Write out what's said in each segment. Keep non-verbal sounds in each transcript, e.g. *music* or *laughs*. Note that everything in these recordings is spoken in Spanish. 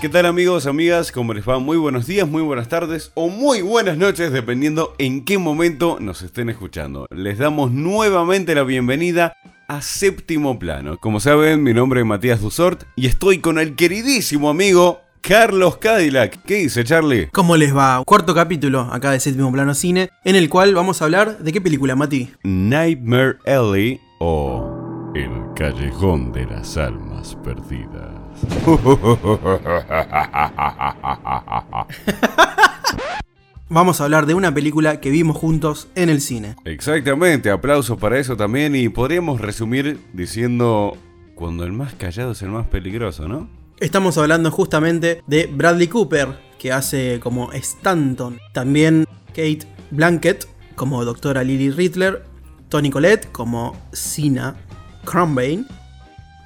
¿Qué tal amigos, amigas? ¿Cómo les va? Muy buenos días, muy buenas tardes o muy buenas noches, dependiendo en qué momento nos estén escuchando. Les damos nuevamente la bienvenida a Séptimo Plano. Como saben, mi nombre es Matías Dusort y estoy con el queridísimo amigo Carlos Cadillac. ¿Qué dice Charlie? ¿Cómo les va? Cuarto capítulo acá de Séptimo Plano Cine, en el cual vamos a hablar de qué película, Mati. Nightmare Alley o El Callejón de las Almas Perdidas. *laughs* Vamos a hablar de una película que vimos juntos en el cine. Exactamente, aplausos para eso también y podríamos resumir diciendo cuando el más callado es el más peligroso, ¿no? Estamos hablando justamente de Bradley Cooper, que hace como Stanton. También Kate Blanket como doctora Lily Riddler. Tony Collette como Sina Crumbain.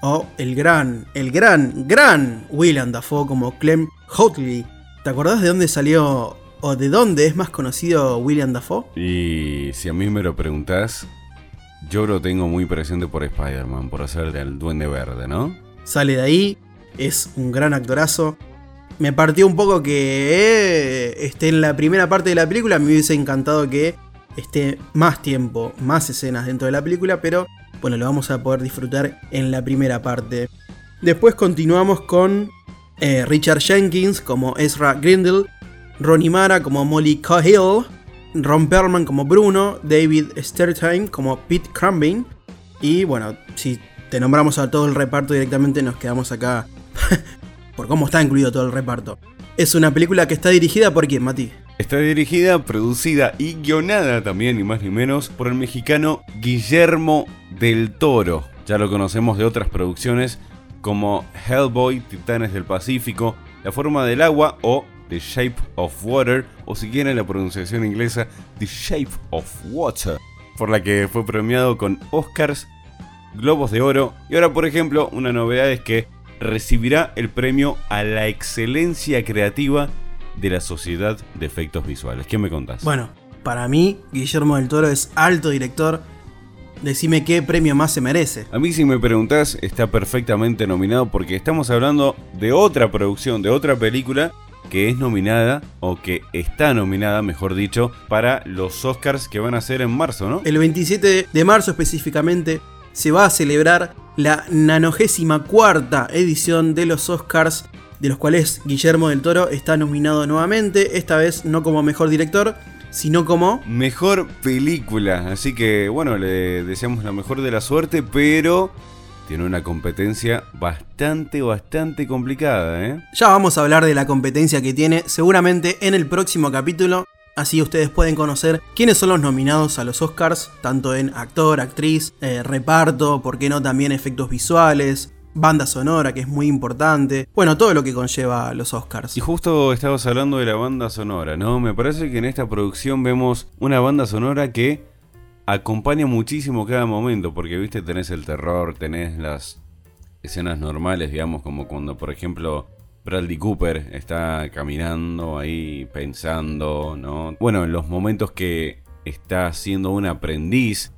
O el gran, el gran, gran William Dafoe como Clem Hotley. ¿Te acordás de dónde salió o de dónde es más conocido William Dafoe? Y si a mí me lo preguntás, yo lo tengo muy presente por Spider-Man, por hacer del Duende Verde, ¿no? Sale de ahí, es un gran actorazo. Me partió un poco que eh, esté en la primera parte de la película, me hubiese encantado que esté más tiempo, más escenas dentro de la película, pero bueno, lo vamos a poder disfrutar en la primera parte. Después continuamos con eh, Richard Jenkins como Ezra Grindle, Ronnie Mara como Molly Cahill, Ron Perlman como Bruno, David Stertime como Pete Crumbin. Y bueno, si te nombramos a todo el reparto directamente, nos quedamos acá *laughs* por cómo está incluido todo el reparto. Es una película que está dirigida por quién, Mati? Está dirigida, producida y guionada también, ni más ni menos, por el mexicano Guillermo del Toro. Ya lo conocemos de otras producciones como Hellboy, Titanes del Pacífico, La Forma del Agua o The Shape of Water, o si quieren la pronunciación inglesa, The Shape of Water, por la que fue premiado con Oscars, Globos de Oro, y ahora por ejemplo una novedad es que recibirá el premio a la excelencia creativa de la Sociedad de Efectos Visuales. ¿Qué me contás? Bueno, para mí, Guillermo del Toro es alto director. Decime qué premio más se merece. A mí si me preguntás, está perfectamente nominado porque estamos hablando de otra producción, de otra película que es nominada, o que está nominada, mejor dicho, para los Oscars que van a ser en marzo, ¿no? El 27 de marzo específicamente se va a celebrar la 94 edición de los Oscars de los cuales Guillermo del Toro está nominado nuevamente, esta vez no como mejor director, sino como mejor película. Así que bueno, le deseamos la mejor de la suerte, pero tiene una competencia bastante, bastante complicada, ¿eh? Ya vamos a hablar de la competencia que tiene seguramente en el próximo capítulo. Así ustedes pueden conocer quiénes son los nominados a los Oscars, tanto en actor, actriz, eh, reparto, por qué no también efectos visuales, banda sonora, que es muy importante. Bueno, todo lo que conlleva los Oscars. Y justo estabas hablando de la banda sonora, ¿no? Me parece que en esta producción vemos una banda sonora que acompaña muchísimo cada momento, porque, viste, tenés el terror, tenés las escenas normales, digamos, como cuando, por ejemplo, Bradley Cooper está caminando ahí pensando, ¿no? Bueno, en los momentos que está siendo un aprendiz,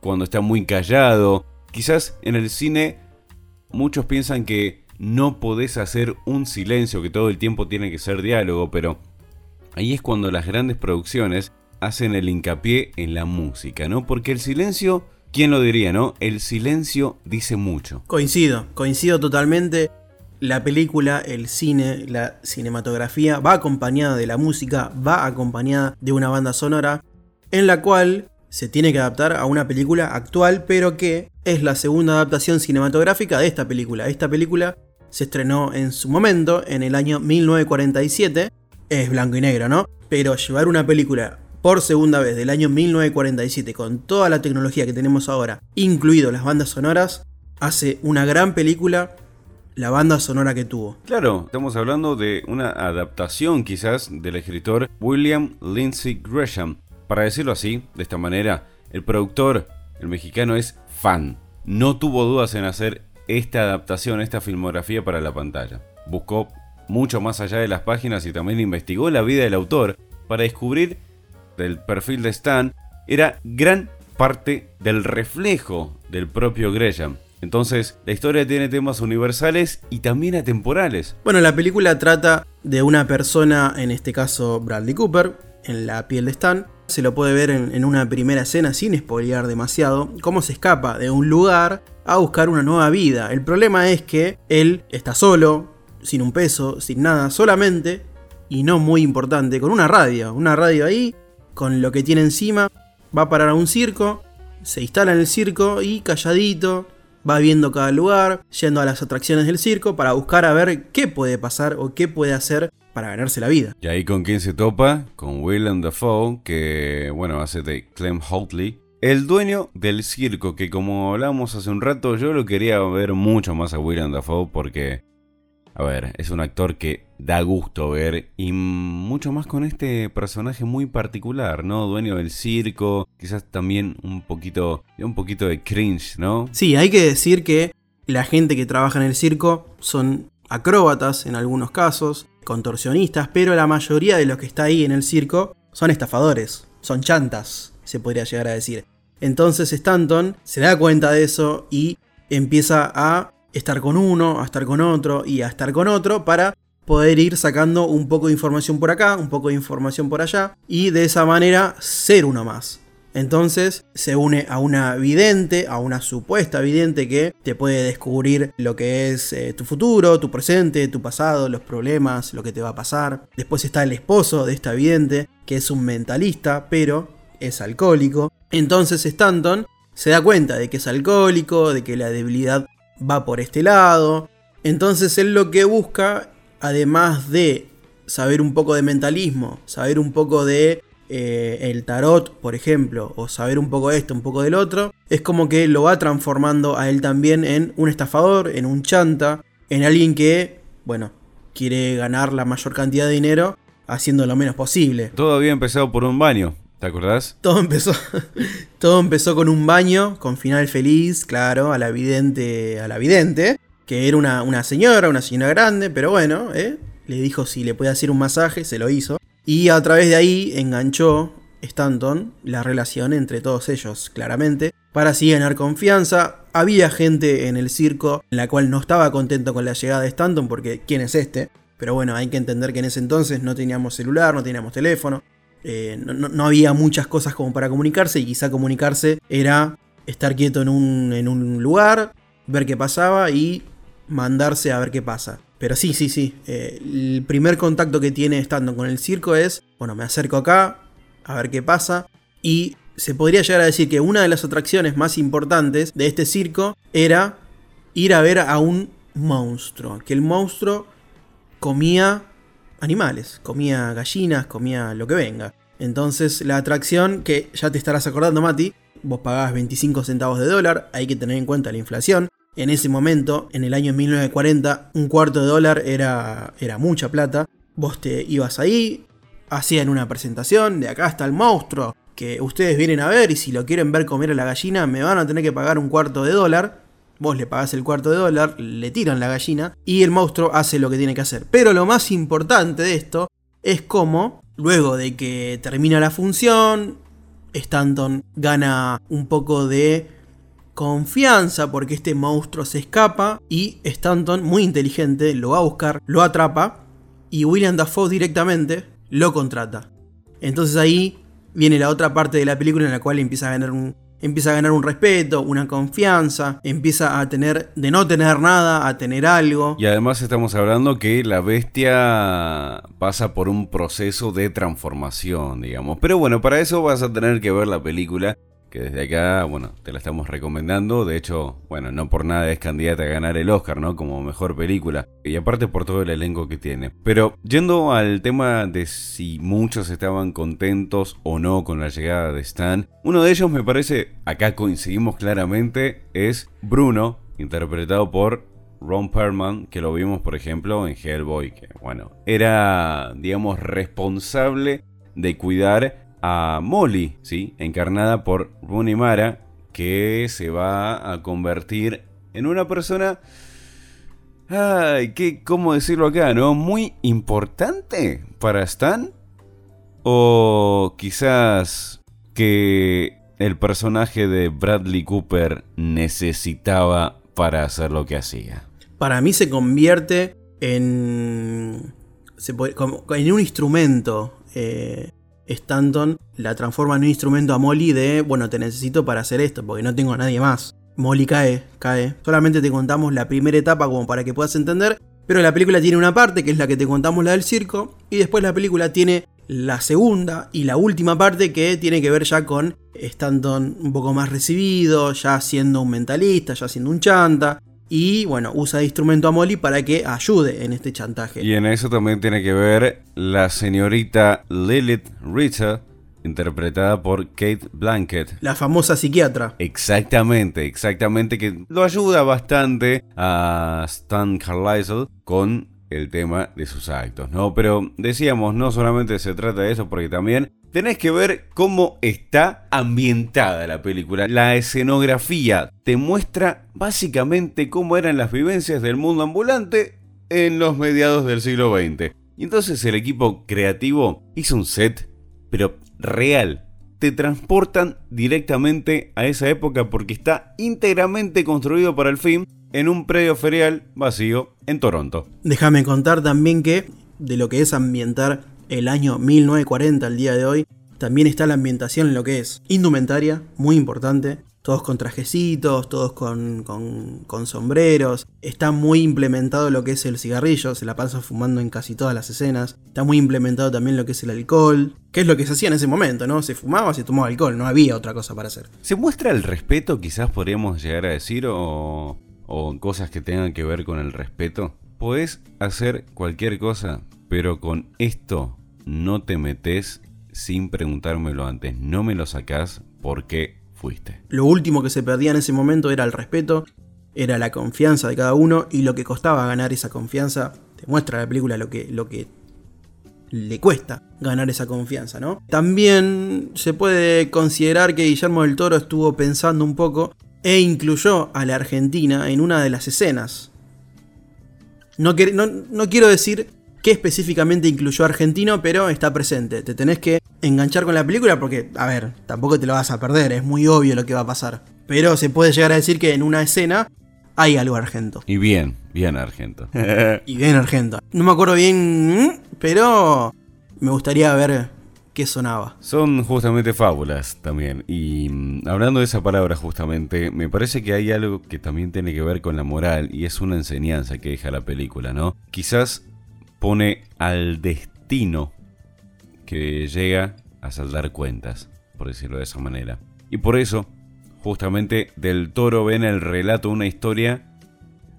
cuando está muy callado, quizás en el cine muchos piensan que no podés hacer un silencio, que todo el tiempo tiene que ser diálogo, pero ahí es cuando las grandes producciones hacen el hincapié en la música, ¿no? Porque el silencio, ¿quién lo diría, no? El silencio dice mucho. Coincido, coincido totalmente. La película, el cine, la cinematografía va acompañada de la música, va acompañada de una banda sonora, en la cual se tiene que adaptar a una película actual, pero que es la segunda adaptación cinematográfica de esta película. Esta película se estrenó en su momento, en el año 1947. Es blanco y negro, ¿no? Pero llevar una película por segunda vez del año 1947 con toda la tecnología que tenemos ahora, incluido las bandas sonoras, hace una gran película la banda sonora que tuvo. Claro, estamos hablando de una adaptación quizás del escritor William Lindsay Gresham, para decirlo así, de esta manera, el productor, el mexicano, es fan. No tuvo dudas en hacer esta adaptación, esta filmografía para la pantalla. Buscó mucho más allá de las páginas y también investigó la vida del autor para descubrir del perfil de Stan era gran parte del reflejo del propio Gresham. Entonces, la historia tiene temas universales y también atemporales. Bueno, la película trata de una persona, en este caso Bradley Cooper, en la piel de Stan. Se lo puede ver en, una primera escena sin spoilear demasiado, cómo se escapa de un lugar a buscar una nueva vida. El problema es que él está solo, sin un peso, sin nada, solamente, y no muy importante, con una radio. Una radio ahí, con lo que tiene encima, va a parar a un circo, se instala en el circo y calladito, va viendo cada lugar, yendo a las atracciones del circo para buscar a ver qué puede pasar o qué puede hacer para ganarse la vida. Y ahí con quién se topa? Con Willem Dafoe, que bueno, hace de Clem Hotley. El dueño del circo, que como hablamos hace un rato, yo lo quería ver mucho más a Willem Dafoe porque a ver, es un actor que da gusto ver y mucho más con este personaje muy particular, ¿no? Dueño del circo, quizás también un poquito, un poquito de cringe, ¿no? Sí, hay que decir que la gente que trabaja en el circo son acróbatas en algunos casos, contorsionistas, pero la mayoría de los que está ahí en el circo son estafadores, son chantas, se podría llegar a decir. Entonces Stanton se da cuenta de eso y empieza a estar con uno, a estar con otro y a estar con otro para poder ir sacando un poco de información por acá, un poco de información por allá y de esa manera ser uno más. Entonces se une a una vidente, a una supuesta vidente que te puede descubrir lo que es eh, tu futuro, tu presente, tu pasado, los problemas, lo que te va a pasar. Después está el esposo de esta vidente, que es un mentalista, pero es alcohólico. Entonces Stanton se da cuenta de que es alcohólico, de que la debilidad va por este lado. Entonces él lo que busca, además de saber un poco de mentalismo, saber un poco de eh, el tarot, por ejemplo, o saber un poco de esto, un poco del otro, es como que lo va transformando a él también en un estafador, en un chanta, en alguien que, bueno, quiere ganar la mayor cantidad de dinero haciendo lo menos posible. Todo había empezado por un baño. ¿Te acordás? Todo empezó, *laughs* todo empezó con un baño, con final feliz, claro, a la vidente, a la vidente, que era una, señora, una señora grande, pero bueno, ¿eh? le dijo si le podía hacer un masaje, se lo hizo. Y a través de ahí enganchó Stanton la relación entre todos ellos, claramente, para así ganar confianza. Había gente en el circo en la cual no estaba contento con la llegada de Stanton, porque ¿quién es este? Pero bueno, hay que entender que en ese entonces no teníamos celular, no teníamos teléfono, eh, no, había muchas cosas como para comunicarse y quizá comunicarse era estar quieto en un, lugar, ver qué pasaba y mandarse a ver qué pasa. Pero sí, sí, sí. Eh, el primer contacto que tiene estando con el circo es, bueno, me acerco acá, a ver qué pasa. Y se podría llegar a decir que una de las atracciones más importantes de este circo era ir a ver a un monstruo. Que el monstruo comía animales, comía gallinas, comía lo que venga. Entonces la atracción, que ya te estarás acordando Mati, vos pagabas 25 centavos de dólar, hay que tener en cuenta la inflación. En ese momento, en el año 1940, un cuarto de dólar era, era mucha plata. Vos te ibas ahí, hacían una presentación, de acá está el monstruo, que ustedes vienen a ver y si lo quieren ver comer a la gallina me van a tener que pagar un cuarto de dólar. Vos le pagás el cuarto de dólar, le tiran la gallina y el monstruo hace lo que tiene que hacer. Pero lo más importante de esto es cómo, luego de que termina la función, Stanton gana un poco de confianza porque este monstruo se escapa y Stanton, muy inteligente, lo va a buscar, lo atrapa y William Dafoe directamente lo contrata. Entonces ahí viene la otra parte de la película en la cual empieza a ganar un, empieza a ganar un respeto, una confianza, empieza a tener, de no tener nada, a tener algo. Y además estamos hablando que la bestia pasa por un proceso de transformación, digamos. Pero bueno, para eso vas a tener que ver la película que desde acá, bueno, te la estamos recomendando. De hecho, bueno, no por nada es candidata a ganar el Oscar, ¿no? Como mejor película. Y aparte por todo el elenco que tiene. Pero yendo al tema de si muchos estaban contentos o no con la llegada de Stan, uno de ellos me parece, acá coincidimos claramente, es Bruno, interpretado por Ron Perlman, que lo vimos por ejemplo en Hellboy, que bueno, era, digamos, responsable de cuidar a Molly, ¿sí? encarnada por Rooney Mara, que se va a convertir en una persona... Ay, ¿qué, ¿cómo decirlo acá? ¿No? Muy importante para Stan. O quizás que el personaje de Bradley Cooper necesitaba para hacer lo que hacía. Para mí se convierte en. en un instrumento. Eh, Stanton la transforma en un instrumento a Molly de, bueno, te necesito para hacer esto, porque no tengo a nadie más. Molly cae, cae. Solamente te contamos la primera etapa como para que puedas entender, pero la película tiene una parte que es la que te contamos, la del circo, y después la película tiene la segunda y la última parte que tiene que ver ya con Stanton un poco más recibido, ya siendo un mentalista, ya siendo un chanta, y bueno, usa de instrumento a Molly para que ayude en este chantaje. Y en eso también tiene que ver la señorita Lilith Richard, interpretada por Kate Blanket. La famosa psiquiatra. Exactamente, exactamente, que lo ayuda bastante a Stan Carlisle con el tema de sus actos, ¿no? Pero decíamos, no solamente se trata de eso, porque también tenés que ver cómo está ambientada la película. La escenografía te muestra básicamente cómo eran las vivencias del mundo ambulante en los mediados del siglo XX. Y entonces el equipo creativo hizo un set, pero real. Te transportan directamente a esa época porque está íntegramente construido para el film en un predio ferial vacío en Toronto. Déjame contar también que de lo que es ambientar el año 1940 al día de hoy, también está la ambientación en lo que es indumentaria, muy importante, todos con trajecitos, todos con, con, sombreros. Está muy implementado lo que es el cigarrillo, se la pasa fumando en casi todas las escenas. Está muy implementado también lo que es el alcohol, que es lo que se hacía en ese momento, ¿no? Se fumaba, se tomaba alcohol, no había otra cosa para hacer. ¿Se muestra el respeto, quizás podríamos llegar a decir, o, o cosas que tengan que ver con el respeto? Puedes hacer cualquier cosa, pero con esto no te metes sin preguntármelo antes. No me lo sacás porque lo último que se perdía en ese momento era el respeto, era la confianza de cada uno y lo que costaba ganar esa confianza. Te muestra la película lo que, lo que le cuesta ganar esa confianza, ¿no? También se puede considerar que Guillermo del Toro estuvo pensando un poco e incluyó a la Argentina en una de las escenas. No, no, no quiero decir qué específicamente incluyó argentino, pero está presente. Te tenés que enganchar con la película porque, a ver, tampoco te lo vas a perder, es muy obvio lo que va a pasar. Pero se puede llegar a decir que en una escena hay algo argento. Y bien, bien argento. *laughs* y bien argento. No me acuerdo bien, pero me gustaría ver qué sonaba. Son justamente fábulas también. Y mm, hablando de esa palabra justamente, me parece que hay algo que también tiene que ver con la moral y es una enseñanza que deja la película, ¿no? Quizás pone al destino que llega a saldar cuentas, por decirlo de esa manera. Y por eso, justamente del toro ve en el relato una historia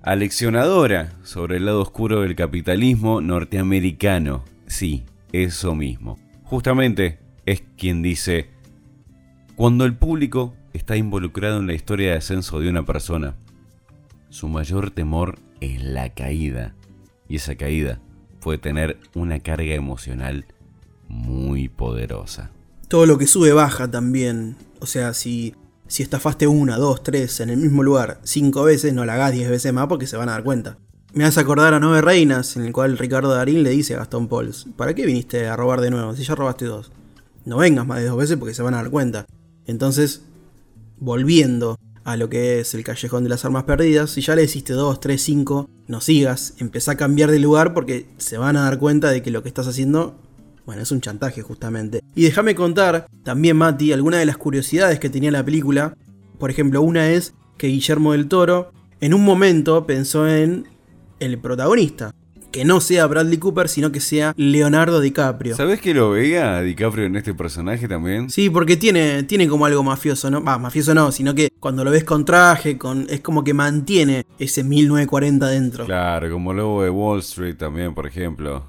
aleccionadora sobre el lado oscuro del capitalismo norteamericano. Sí, eso mismo. Justamente es quien dice, cuando el público está involucrado en la historia de ascenso de una persona, su mayor temor es la caída. Y esa caída puede tener una carga emocional muy poderosa. Todo lo que sube baja también. O sea, si, si estafaste una, dos, tres en el mismo lugar cinco veces, no la hagas diez veces más porque se van a dar cuenta. Me hace acordar a Nueve Reinas, en el cual Ricardo Darín le dice a Gastón Pauls, ¿para qué viniste a robar de nuevo si ya robaste dos? No vengas más de dos veces porque se van a dar cuenta. Entonces, volviendo a lo que es el callejón de las armas perdidas. Si ya le hiciste 2, 3, 5, no sigas, empezá a cambiar de lugar porque se van a dar cuenta de que lo que estás haciendo, bueno, es un chantaje justamente. Y déjame contar también, Mati, algunas de las curiosidades que tenía la película. Por ejemplo, una es que Guillermo del Toro en un momento pensó en el protagonista, que no sea Bradley Cooper, sino que sea Leonardo DiCaprio. ¿Sabes que lo veía a DiCaprio en este personaje también? Sí, porque tiene, tiene como algo mafioso, ¿no? Va, mafioso no, sino que cuando lo ves con traje, con, es como que mantiene ese 1940 dentro. Claro, como luego de Wall Street también, por ejemplo.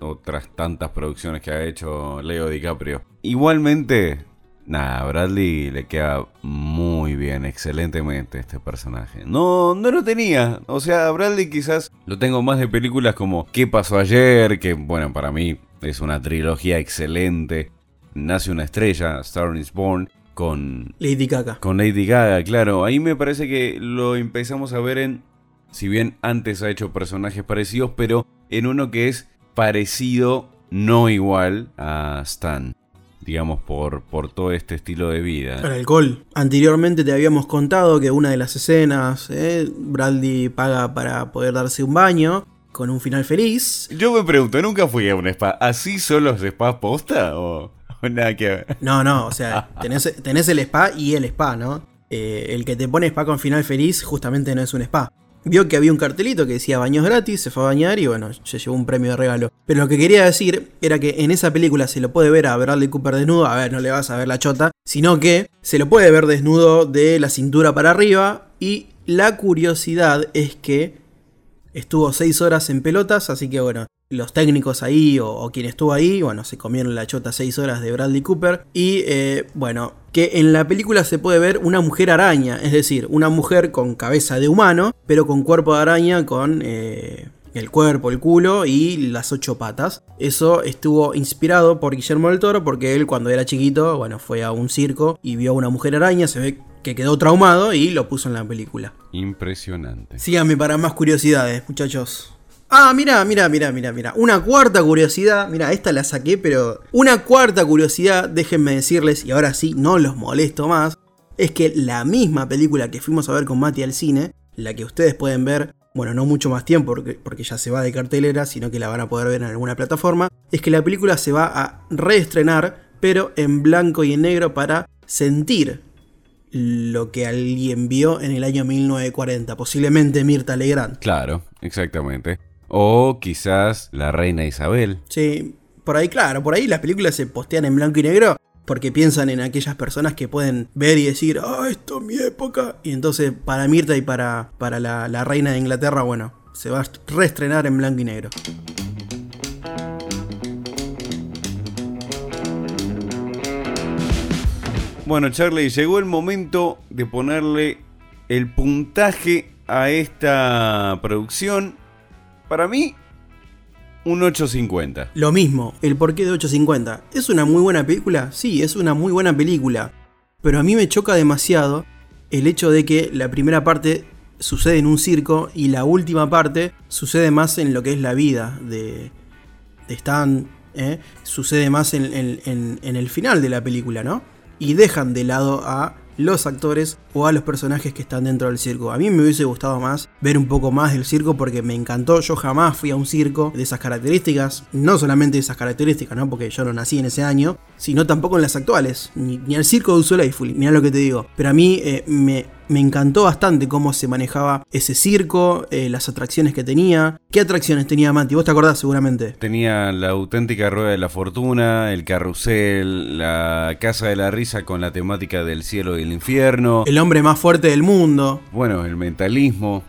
Otras tantas producciones que ha hecho Leo DiCaprio. Igualmente, Nada, Bradley le queda muy bien, excelentemente este personaje. No, no lo tenía. O sea, Bradley quizás lo tengo más de películas como ¿Qué pasó ayer? Que bueno, para mí es una trilogía excelente. Nace una estrella, Star is Born, con Lady Gaga. Con Lady Gaga, claro. Ahí me parece que lo empezamos a ver en, si bien antes ha hecho personajes parecidos, pero en uno que es parecido, no igual a Stan. Digamos, por, por todo este estilo de vida. El alcohol. Anteriormente te habíamos contado que una de las escenas, eh, Bradley paga para poder darse un baño con un final feliz. Yo me pregunto, ¿nunca fui a un spa? ¿Así son los spas posta o, nada que ver? No, no, o sea, *laughs* tenés, tenés el spa y el spa, ¿no? Eh, el que te pone spa con final feliz justamente no es un spa. Vio que había un cartelito que decía baños gratis, se fue a bañar y bueno, se llevó un premio de regalo. Pero lo que quería decir era que en esa película se lo puede ver a Bradley Cooper desnudo, a ver, no le vas a ver la chota, sino que se lo puede ver desnudo de la cintura para arriba y la curiosidad es que estuvo 6 horas en pelotas, así que bueno, los técnicos ahí o, quien estuvo ahí, bueno, se comieron la chota 6 horas de Bradley Cooper. Y eh, bueno, que en la película se puede ver una mujer araña, es decir, una mujer con cabeza de humano, pero con cuerpo de araña, con... Eh, el cuerpo, el culo y las ocho patas. Eso estuvo inspirado por Guillermo del Toro porque él cuando era chiquito, bueno, fue a un circo y vio a una mujer araña, se ve que quedó traumado y lo puso en la película. Impresionante. Síganme para más curiosidades, muchachos. Ah, mira, mira, mira, mira, mira. Una cuarta curiosidad. Mira, esta la saqué, pero. Una cuarta curiosidad, déjenme decirles, y ahora sí, no los molesto más. Es que la misma película que fuimos a ver con Mati al cine, la que ustedes pueden ver, bueno, no mucho más tiempo porque, porque ya se va de cartelera, sino que la van a poder ver en alguna plataforma, es que la película se va a reestrenar, pero en blanco y en negro para sentir lo que alguien vio en el año 1940, posiblemente Mirta Legrand. Claro, exactamente. O quizás la reina Isabel. Sí, por ahí, claro, por ahí las películas se postean en blanco y negro porque piensan en aquellas personas que pueden ver y decir, ah, esto es mi época. Y entonces para Mirta y para, para la, la reina de Inglaterra, bueno, se va a reestrenar en blanco y negro. Bueno, Charlie, llegó el momento de ponerle el puntaje a esta producción para mí, un 850. Lo mismo, el porqué de 850. ¿Es una muy buena película? Sí, es una muy buena película. Pero a mí me choca demasiado el hecho de que la primera parte sucede en un circo y la última parte sucede más en lo que es la vida de, Stan. ¿eh? Sucede más en el final de la película, ¿no? Y dejan de lado a los actores o a los personajes que están dentro del circo. A mí me hubiese gustado más ver un poco más del circo porque me encantó. Yo jamás fui a un circo de esas características, no solamente de esas características, ¿no? Porque yo no nací en ese año, sino tampoco en las actuales, ni, al circo de Usoleiful, mira lo que te digo. Pero a mí eh, me, me encantó bastante cómo se manejaba ese circo, eh, las atracciones que tenía. ¿Qué atracciones tenía Mati? Vos te acordás seguramente. Tenía la auténtica rueda de la fortuna, el carrusel, la casa de la risa con la temática del cielo y el infierno. El hombre más fuerte del mundo. Bueno, el mentalismo.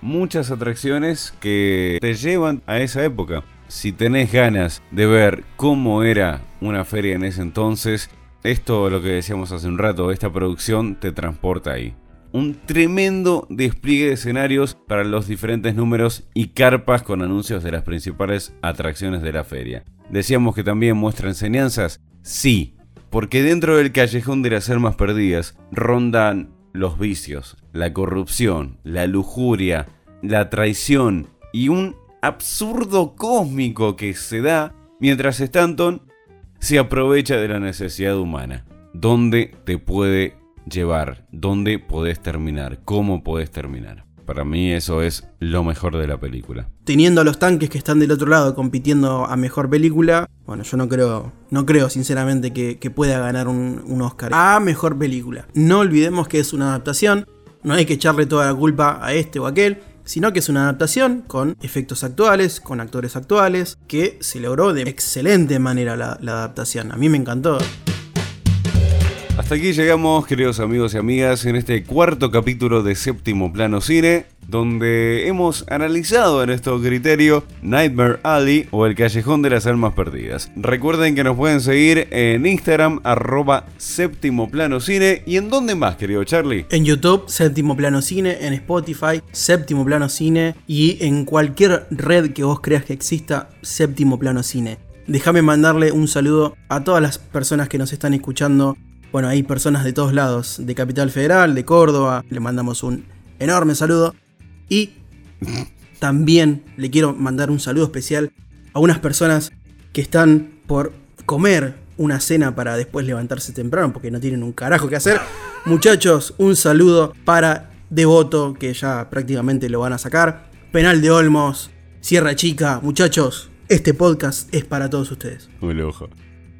Muchas atracciones que te llevan a esa época. Si tenés ganas de ver cómo era una feria en ese entonces, esto lo que decíamos hace un rato, esta producción te transporta ahí un tremendo despliegue de escenarios para los diferentes números y carpas con anuncios de las principales atracciones de la feria. Decíamos que también muestra enseñanzas, sí, porque dentro del callejón de las almas perdidas rondan los vicios, la corrupción, la lujuria, la traición y un absurdo cósmico que se da mientras Stanton se aprovecha de la necesidad humana, donde te puede llevar, dónde podés terminar, cómo podés terminar. Para mí eso es lo mejor de la película. Teniendo a los tanques que están del otro lado compitiendo a mejor película, bueno, yo no creo, no creo sinceramente que, pueda ganar un, un, Oscar a mejor película. No olvidemos que es una adaptación, no hay que echarle toda la culpa a este o aquel, sino que es una adaptación con efectos actuales, con actores actuales, que se logró de excelente manera la, la adaptación. A mí me encantó. Hasta aquí llegamos, queridos amigos y amigas, en este cuarto capítulo de Séptimo Plano Cine, donde hemos analizado en nuestro criterio Nightmare Alley o El Callejón de las Almas Perdidas. Recuerden que nos pueden seguir en Instagram, arroba Séptimo Plano Cine. ¿Y en dónde más, querido Charlie? En YouTube, Séptimo Plano Cine, en Spotify, Séptimo Plano Cine y en cualquier red que vos creas que exista, Séptimo Plano Cine. Déjame mandarle un saludo a todas las personas que nos están escuchando bueno, hay personas de todos lados, de Capital Federal, de Córdoba, le mandamos un enorme saludo. Y también le quiero mandar un saludo especial a unas personas que están por comer una cena para después levantarse temprano porque no tienen un carajo que hacer. Muchachos, un saludo para Devoto, que ya prácticamente lo van a sacar. Penal de Olmos, Sierra Chica, muchachos, este podcast es para todos ustedes. Un lujo.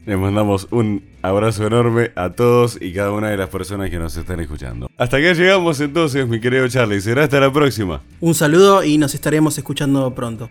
Les mandamos un abrazo enorme a todos y cada una de las personas que nos están escuchando. Hasta acá llegamos entonces, mi querido Charlie. Será hasta la próxima. Un saludo y nos estaremos escuchando pronto.